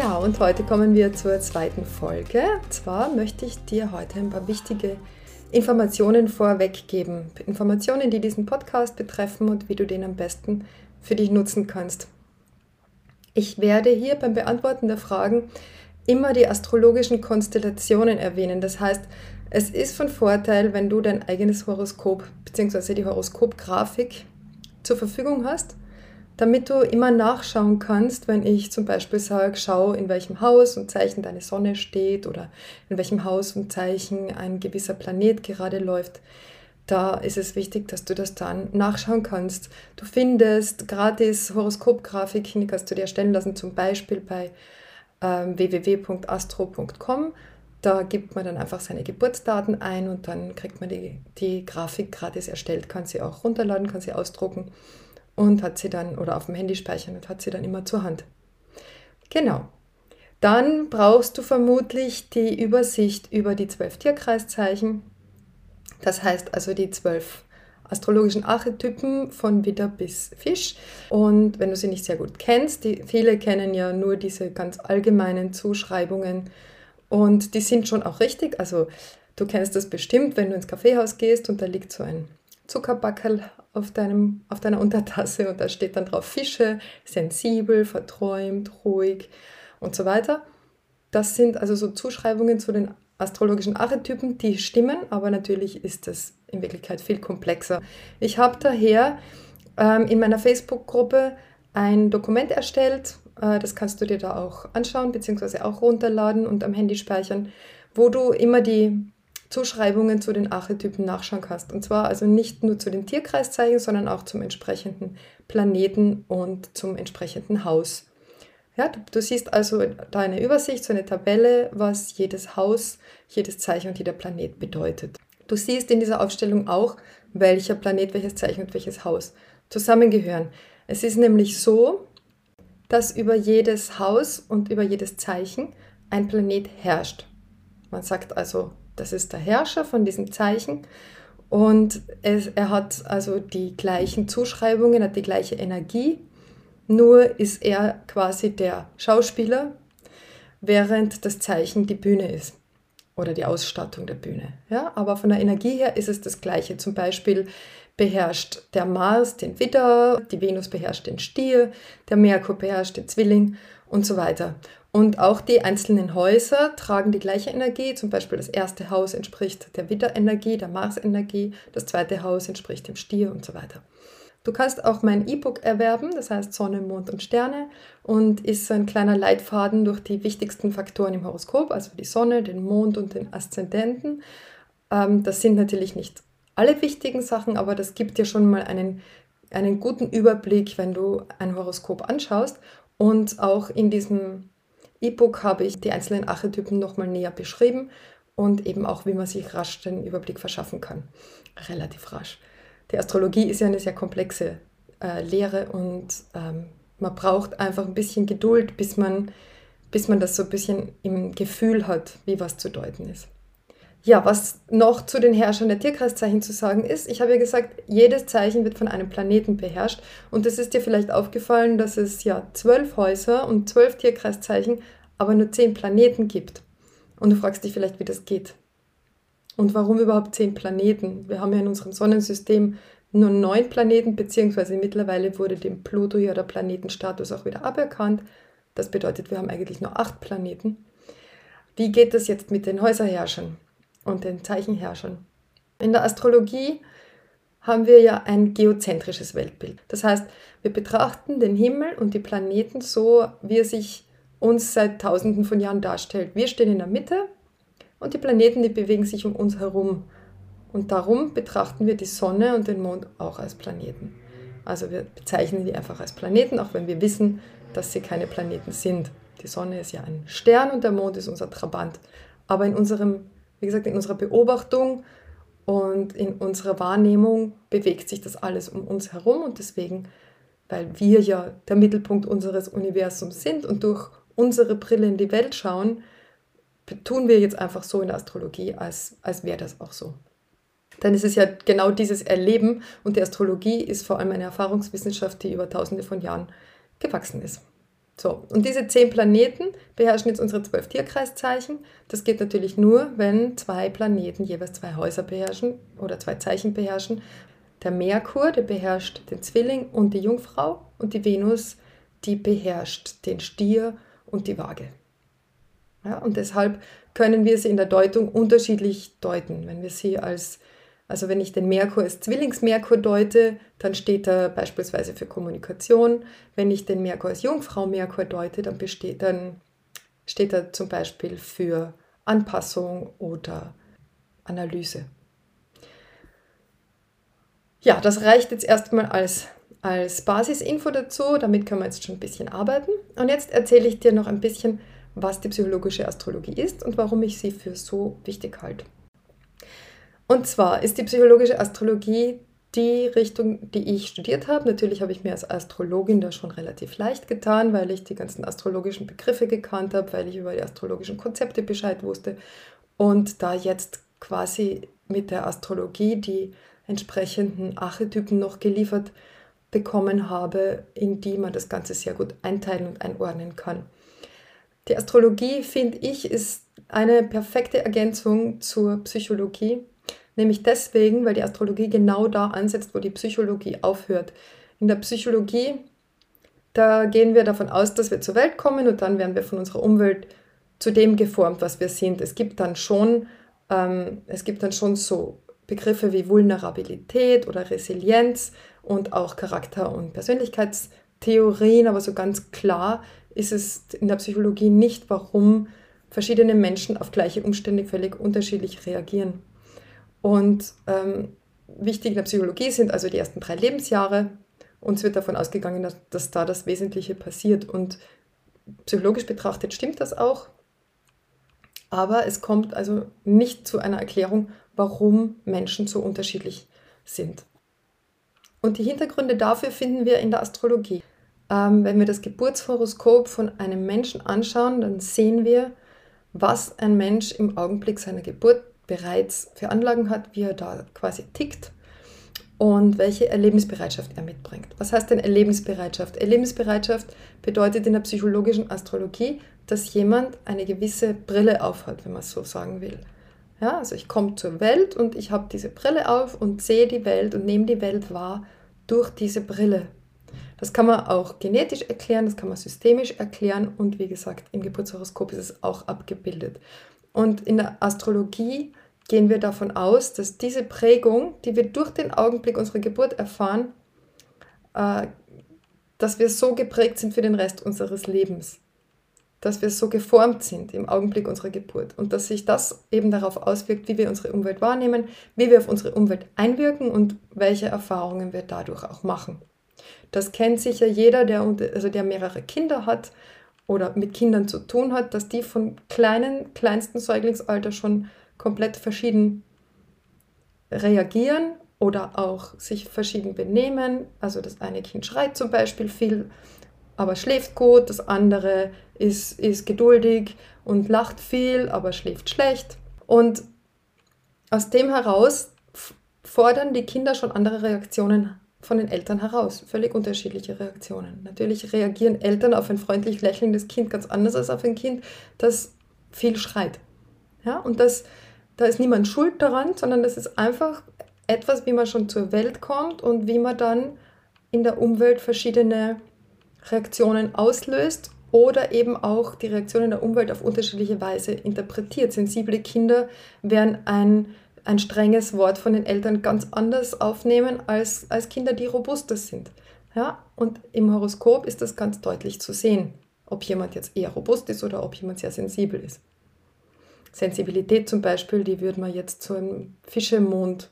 Ja, und heute kommen wir zur zweiten Folge. Zwar möchte ich dir heute ein paar wichtige Informationen vorweggeben. Informationen, die diesen Podcast betreffen und wie du den am besten für dich nutzen kannst. Ich werde hier beim Beantworten der Fragen immer die astrologischen Konstellationen erwähnen. Das heißt, es ist von Vorteil, wenn du dein eigenes Horoskop bzw. die Horoskopgrafik zur Verfügung hast damit du immer nachschauen kannst, wenn ich zum Beispiel sage, schau, in welchem Haus und Zeichen deine Sonne steht oder in welchem Haus und Zeichen ein gewisser Planet gerade läuft. Da ist es wichtig, dass du das dann nachschauen kannst. Du findest gratis Horoskopgrafiken, die kannst du dir erstellen lassen, zum Beispiel bei ähm, www.astro.com. Da gibt man dann einfach seine Geburtsdaten ein und dann kriegt man die, die Grafik gratis erstellt, kann sie auch runterladen, kann sie ausdrucken und hat sie dann, oder auf dem Handy speichern und hat sie dann immer zur Hand. Genau. Dann brauchst du vermutlich die Übersicht über die zwölf Tierkreiszeichen. Das heißt also die zwölf astrologischen Archetypen von Widder bis Fisch. Und wenn du sie nicht sehr gut kennst, die, viele kennen ja nur diese ganz allgemeinen Zuschreibungen und die sind schon auch richtig. Also du kennst das bestimmt, wenn du ins Kaffeehaus gehst und da liegt so ein Zuckerbackel auf, deinem, auf deiner Untertasse und da steht dann drauf Fische, sensibel, verträumt, ruhig und so weiter. Das sind also so Zuschreibungen zu den astrologischen Archetypen, die stimmen, aber natürlich ist es in Wirklichkeit viel komplexer. Ich habe daher ähm, in meiner Facebook-Gruppe ein Dokument erstellt, äh, das kannst du dir da auch anschauen, beziehungsweise auch runterladen und am Handy speichern, wo du immer die Zuschreibungen zu den Archetypen nachschauen kannst. Und zwar also nicht nur zu den Tierkreiszeichen, sondern auch zum entsprechenden Planeten und zum entsprechenden Haus. Ja, du, du, siehst also da eine Übersicht, so eine Tabelle, was jedes Haus, jedes Zeichen und jeder Planet bedeutet. Du siehst in dieser Aufstellung auch, welcher Planet, welches Zeichen und welches Haus zusammengehören. Es ist nämlich so, dass über jedes Haus und über jedes Zeichen ein Planet herrscht. Man sagt also das ist der Herrscher von diesem Zeichen. Und es, er hat also die gleichen Zuschreibungen, hat die gleiche Energie, nur ist er quasi der Schauspieler, während das Zeichen die Bühne ist oder die Ausstattung der Bühne. Ja, aber von der Energie her ist es das Gleiche. Zum Beispiel beherrscht der Mars den Widder, die Venus beherrscht den Stier, der Merkur beherrscht den Zwilling und so weiter. Und auch die einzelnen Häuser tragen die gleiche Energie. Zum Beispiel das erste Haus entspricht der Widderenergie, der Marsenergie, das zweite Haus entspricht dem Stier und so weiter. Du kannst auch mein E-Book erwerben, das heißt Sonne, Mond und Sterne und ist so ein kleiner Leitfaden durch die wichtigsten Faktoren im Horoskop, also die Sonne, den Mond und den Aszendenten. Ähm, das sind natürlich nicht alle wichtigen Sachen, aber das gibt dir schon mal einen, einen guten Überblick, wenn du ein Horoskop anschaust. Und auch in diesem E-Book habe ich die einzelnen Archetypen nochmal näher beschrieben und eben auch, wie man sich rasch den Überblick verschaffen kann. Relativ rasch. Die Astrologie ist ja eine sehr komplexe äh, Lehre und ähm, man braucht einfach ein bisschen Geduld, bis man, bis man das so ein bisschen im Gefühl hat, wie was zu deuten ist. Ja, was noch zu den Herrschern der Tierkreiszeichen zu sagen ist, ich habe ja gesagt, jedes Zeichen wird von einem Planeten beherrscht. Und es ist dir vielleicht aufgefallen, dass es ja zwölf Häuser und zwölf Tierkreiszeichen, aber nur zehn Planeten gibt. Und du fragst dich vielleicht, wie das geht. Und warum überhaupt zehn Planeten? Wir haben ja in unserem Sonnensystem nur neun Planeten, beziehungsweise mittlerweile wurde dem Pluto ja der Planetenstatus auch wieder aberkannt. Das bedeutet, wir haben eigentlich nur acht Planeten. Wie geht das jetzt mit den Häuserherrschern? Und den Zeichenherrschern. In der Astrologie haben wir ja ein geozentrisches Weltbild. Das heißt, wir betrachten den Himmel und die Planeten so, wie er sich uns seit Tausenden von Jahren darstellt. Wir stehen in der Mitte und die Planeten, die bewegen sich um uns herum. Und darum betrachten wir die Sonne und den Mond auch als Planeten. Also wir bezeichnen die einfach als Planeten, auch wenn wir wissen, dass sie keine Planeten sind. Die Sonne ist ja ein Stern und der Mond ist unser Trabant. Aber in unserem, wie gesagt, in unserer Beobachtung und in unserer Wahrnehmung bewegt sich das alles um uns herum und deswegen, weil wir ja der Mittelpunkt unseres Universums sind und durch unsere Brille in die Welt schauen, tun wir jetzt einfach so in der Astrologie, als, als wäre das auch so. Denn es ist ja genau dieses Erleben und die Astrologie ist vor allem eine Erfahrungswissenschaft, die über tausende von Jahren gewachsen ist. So, und diese zehn Planeten beherrschen jetzt unsere zwölf Tierkreiszeichen. Das geht natürlich nur, wenn zwei Planeten jeweils zwei Häuser beherrschen oder zwei Zeichen beherrschen. Der Merkur, der beherrscht den Zwilling und die Jungfrau und die Venus, die beherrscht den Stier und die Waage. Ja, und deshalb können wir sie in der Deutung unterschiedlich deuten. Wenn wir sie als, also wenn ich den Merkur als Zwillingsmerkur deute, dann steht er beispielsweise für Kommunikation. Wenn ich den Merkur als Jungfrau Merkur deute, dann, besteht, dann steht er zum Beispiel für Anpassung oder Analyse. Ja, das reicht jetzt erstmal als, als Basisinfo dazu. Damit können wir jetzt schon ein bisschen arbeiten. Und jetzt erzähle ich dir noch ein bisschen, was die psychologische Astrologie ist und warum ich sie für so wichtig halte. Und zwar ist die psychologische Astrologie die Richtung, die ich studiert habe. Natürlich habe ich mir als Astrologin da schon relativ leicht getan, weil ich die ganzen astrologischen Begriffe gekannt habe, weil ich über die astrologischen Konzepte Bescheid wusste und da jetzt quasi mit der Astrologie die entsprechenden Archetypen noch geliefert bekommen habe, in die man das Ganze sehr gut einteilen und einordnen kann. Die Astrologie, finde ich, ist eine perfekte Ergänzung zur Psychologie, nämlich deswegen, weil die Astrologie genau da ansetzt, wo die Psychologie aufhört. In der Psychologie, da gehen wir davon aus, dass wir zur Welt kommen und dann werden wir von unserer Umwelt zu dem geformt, was wir sind. Es gibt dann schon, ähm, es gibt dann schon so Begriffe wie Vulnerabilität oder Resilienz und auch Charakter- und Persönlichkeitstheorien, aber so ganz klar ist es in der Psychologie nicht, warum verschiedene Menschen auf gleiche Umstände völlig unterschiedlich reagieren. Und ähm, wichtig in der Psychologie sind also die ersten drei Lebensjahre. Uns wird davon ausgegangen, dass, dass da das Wesentliche passiert. Und psychologisch betrachtet stimmt das auch. Aber es kommt also nicht zu einer Erklärung, warum Menschen so unterschiedlich sind. Und die Hintergründe dafür finden wir in der Astrologie. Ähm, wenn wir das Geburtshoroskop von einem Menschen anschauen, dann sehen wir, was ein Mensch im Augenblick seiner Geburt bereits für Anlagen hat, wie er da quasi tickt und welche Erlebensbereitschaft er mitbringt. Was heißt denn Erlebensbereitschaft? Erlebensbereitschaft bedeutet in der psychologischen Astrologie, dass jemand eine gewisse Brille aufhat, wenn man es so sagen will. Ja, also ich komme zur Welt und ich habe diese Brille auf und sehe die Welt und nehme die Welt wahr durch diese Brille. Das kann man auch genetisch erklären, das kann man systemisch erklären und wie gesagt, im Geburtshoroskop ist es auch abgebildet. Und in der Astrologie gehen wir davon aus, dass diese Prägung, die wir durch den Augenblick unserer Geburt erfahren, äh, dass wir so geprägt sind für den Rest unseres Lebens, dass wir so geformt sind im Augenblick unserer Geburt und dass sich das eben darauf auswirkt, wie wir unsere Umwelt wahrnehmen, wie wir auf unsere Umwelt einwirken und welche Erfahrungen wir dadurch auch machen. Das kennt sicher jeder, der, also der mehrere Kinder hat oder mit Kindern zu tun hat, dass die von kleinen, kleinsten Säuglingsalter schon komplett verschieden reagieren oder auch sich verschieden benehmen. Also das eine Kind schreit zum Beispiel viel, aber schläft gut, das andere ist, ist geduldig und lacht viel, aber schläft schlecht. Und aus dem heraus fordern die Kinder schon andere Reaktionen von den Eltern heraus. Völlig unterschiedliche Reaktionen. Natürlich reagieren Eltern auf ein freundlich lächelndes Kind ganz anders als auf ein Kind, das viel schreit. Ja, und das, da ist niemand schuld daran, sondern das ist einfach etwas, wie man schon zur Welt kommt und wie man dann in der Umwelt verschiedene Reaktionen auslöst oder eben auch die Reaktionen der Umwelt auf unterschiedliche Weise interpretiert. Sensible Kinder werden ein ein strenges Wort von den Eltern ganz anders aufnehmen als, als Kinder, die robuster sind. Ja? Und im Horoskop ist das ganz deutlich zu sehen, ob jemand jetzt eher robust ist oder ob jemand sehr sensibel ist. Sensibilität zum Beispiel, die würde man jetzt zu einem Fischemond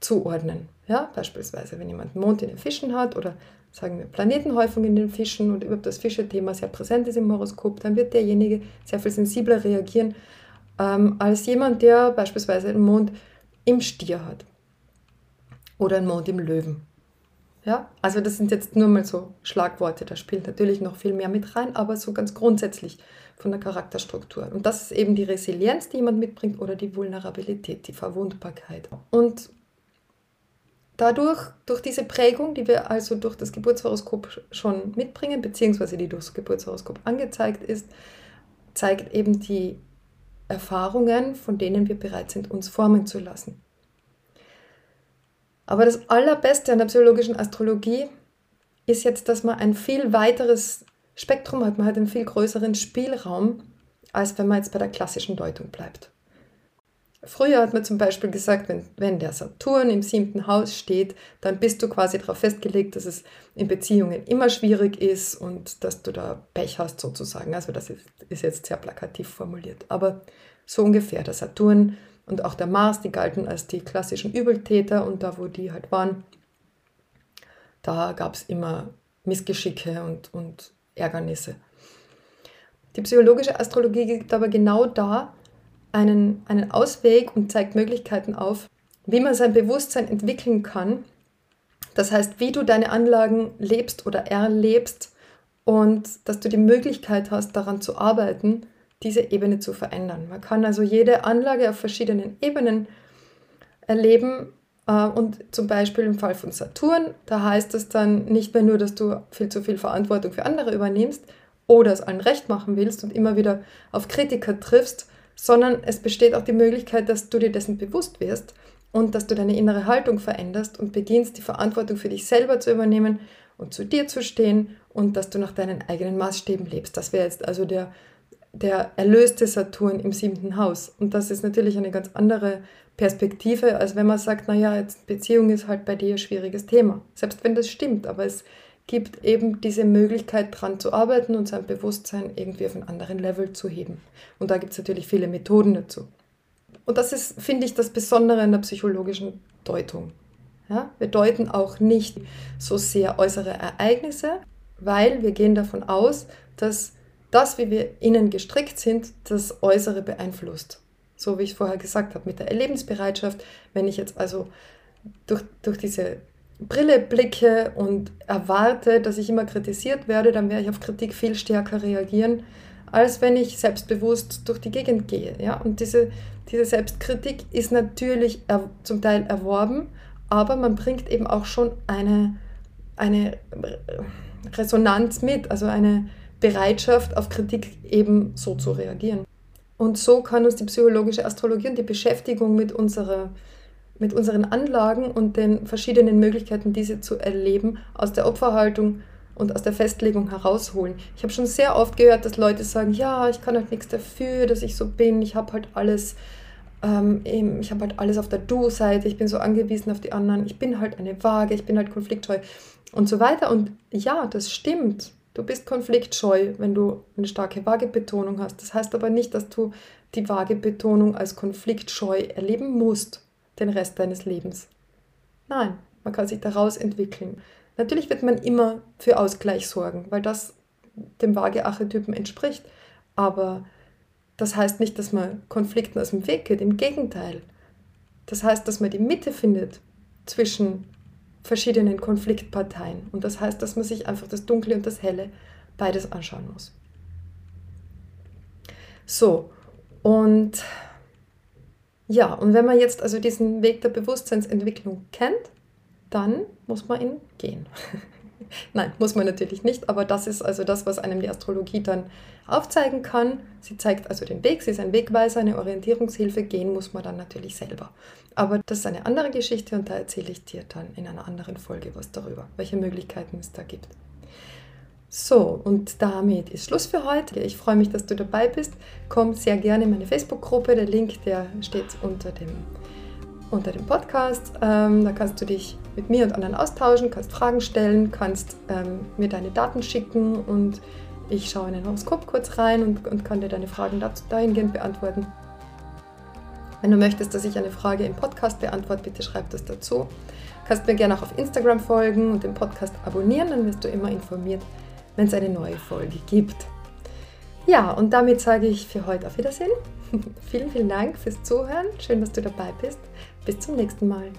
zuordnen. Ja, beispielsweise, wenn jemand einen Mond in den Fischen hat oder sagen wir Planetenhäufung in den Fischen und überhaupt das Fische-Thema sehr präsent ist im Horoskop, dann wird derjenige sehr viel sensibler reagieren ähm, als jemand, der beispielsweise einen Mond im Stier hat oder einen Mond im Löwen. Ja, also das sind jetzt nur mal so Schlagworte, da spielt natürlich noch viel mehr mit rein, aber so ganz grundsätzlich von der Charakterstruktur. Und das ist eben die Resilienz, die jemand mitbringt oder die Vulnerabilität, die Verwundbarkeit. Und dadurch, durch diese Prägung, die wir also durch das Geburtshoroskop schon mitbringen, beziehungsweise die durch das Geburtshoroskop angezeigt ist, zeigt eben die Erfahrungen, von denen wir bereit sind, uns formen zu lassen. Aber das Allerbeste an der psychologischen Astrologie ist jetzt, dass man ein viel weiteres Spektrum hat, man hat einen viel größeren Spielraum, als wenn man jetzt bei der klassischen Deutung bleibt. Früher hat man zum Beispiel gesagt, wenn, wenn der Saturn im siebten Haus steht, dann bist du quasi darauf festgelegt, dass es in Beziehungen immer schwierig ist und dass du da Pech hast sozusagen. Also das ist, ist jetzt sehr plakativ formuliert. Aber so ungefähr. Der Saturn und auch der Mars, die galten als die klassischen Übeltäter und da, wo die halt waren, da gab es immer Missgeschicke und, und Ärgernisse. Die psychologische Astrologie gibt aber genau da einen, einen Ausweg und zeigt Möglichkeiten auf, wie man sein Bewusstsein entwickeln kann. Das heißt, wie du deine Anlagen lebst oder erlebst und dass du die Möglichkeit hast, daran zu arbeiten, diese Ebene zu verändern. Man kann also jede Anlage auf verschiedenen Ebenen erleben. Äh, und zum Beispiel im Fall von Saturn, da heißt es dann nicht mehr nur, dass du viel zu viel Verantwortung für andere übernimmst oder es allen recht machen willst und immer wieder auf Kritiker triffst, sondern es besteht auch die Möglichkeit, dass du dir dessen bewusst wirst und dass du deine innere Haltung veränderst und beginnst, die Verantwortung für dich selber zu übernehmen und zu dir zu stehen und dass du nach deinen eigenen Maßstäben lebst. Das wäre jetzt also der der erlöste Saturn im siebten Haus. Und das ist natürlich eine ganz andere Perspektive, als wenn man sagt, naja, jetzt Beziehung ist halt bei dir ein schwieriges Thema. Selbst wenn das stimmt, aber es gibt eben diese Möglichkeit, dran zu arbeiten und sein Bewusstsein irgendwie auf einen anderen Level zu heben. Und da gibt es natürlich viele Methoden dazu. Und das ist, finde ich, das Besondere in der psychologischen Deutung. Ja? Wir deuten auch nicht so sehr äußere Ereignisse, weil wir gehen davon aus, dass das, wie wir innen gestrickt sind, das Äußere beeinflusst. So wie ich vorher gesagt habe, mit der Erlebensbereitschaft. Wenn ich jetzt also durch, durch diese Brille blicke und erwarte, dass ich immer kritisiert werde, dann werde ich auf Kritik viel stärker reagieren, als wenn ich selbstbewusst durch die Gegend gehe. Ja? Und diese, diese Selbstkritik ist natürlich er, zum Teil erworben, aber man bringt eben auch schon eine, eine Resonanz mit, also eine, Bereitschaft, auf Kritik eben so zu reagieren. Und so kann uns die psychologische Astrologie und die Beschäftigung mit, unserer, mit unseren Anlagen und den verschiedenen Möglichkeiten, diese zu erleben, aus der Opferhaltung und aus der Festlegung herausholen. Ich habe schon sehr oft gehört, dass Leute sagen, ja, ich kann halt nichts dafür, dass ich so bin, ich habe halt alles, ähm, ich habe halt alles auf der Du-Seite, ich bin so angewiesen auf die anderen, ich bin halt eine Waage, ich bin halt konfliktscheu und so weiter. Und ja, das stimmt. Du bist konfliktscheu, wenn du eine starke Waagebetonung hast. Das heißt aber nicht, dass du die Waagebetonung als konfliktscheu erleben musst, den Rest deines Lebens. Nein, man kann sich daraus entwickeln. Natürlich wird man immer für Ausgleich sorgen, weil das dem Waage-Archetypen entspricht. Aber das heißt nicht, dass man Konflikten aus dem Weg geht. Im Gegenteil. Das heißt, dass man die Mitte findet zwischen verschiedenen Konfliktparteien. Und das heißt, dass man sich einfach das Dunkle und das Helle beides anschauen muss. So, und ja, und wenn man jetzt also diesen Weg der Bewusstseinsentwicklung kennt, dann muss man ihn gehen. Nein, muss man natürlich nicht, aber das ist also das, was einem die Astrologie dann aufzeigen kann. Sie zeigt also den Weg, sie ist ein Wegweiser, eine Orientierungshilfe, gehen muss man dann natürlich selber. Aber das ist eine andere Geschichte und da erzähle ich dir dann in einer anderen Folge was darüber, welche Möglichkeiten es da gibt. So, und damit ist Schluss für heute. Ich freue mich, dass du dabei bist. Komm sehr gerne in meine Facebook-Gruppe. Der Link, der steht unter dem, unter dem Podcast. Ähm, da kannst du dich mit mir und anderen austauschen, kannst Fragen stellen, kannst ähm, mir deine Daten schicken und ich schaue in ein Horoskop kurz rein und, und kann dir deine Fragen dazu, dahingehend beantworten. Wenn du möchtest, dass ich eine Frage im Podcast beantworte, bitte schreib das dazu. Kannst mir gerne auch auf Instagram folgen und den Podcast abonnieren, dann wirst du immer informiert, wenn es eine neue Folge gibt. Ja, und damit sage ich für heute auf Wiedersehen. vielen, vielen Dank fürs Zuhören. Schön, dass du dabei bist. Bis zum nächsten Mal.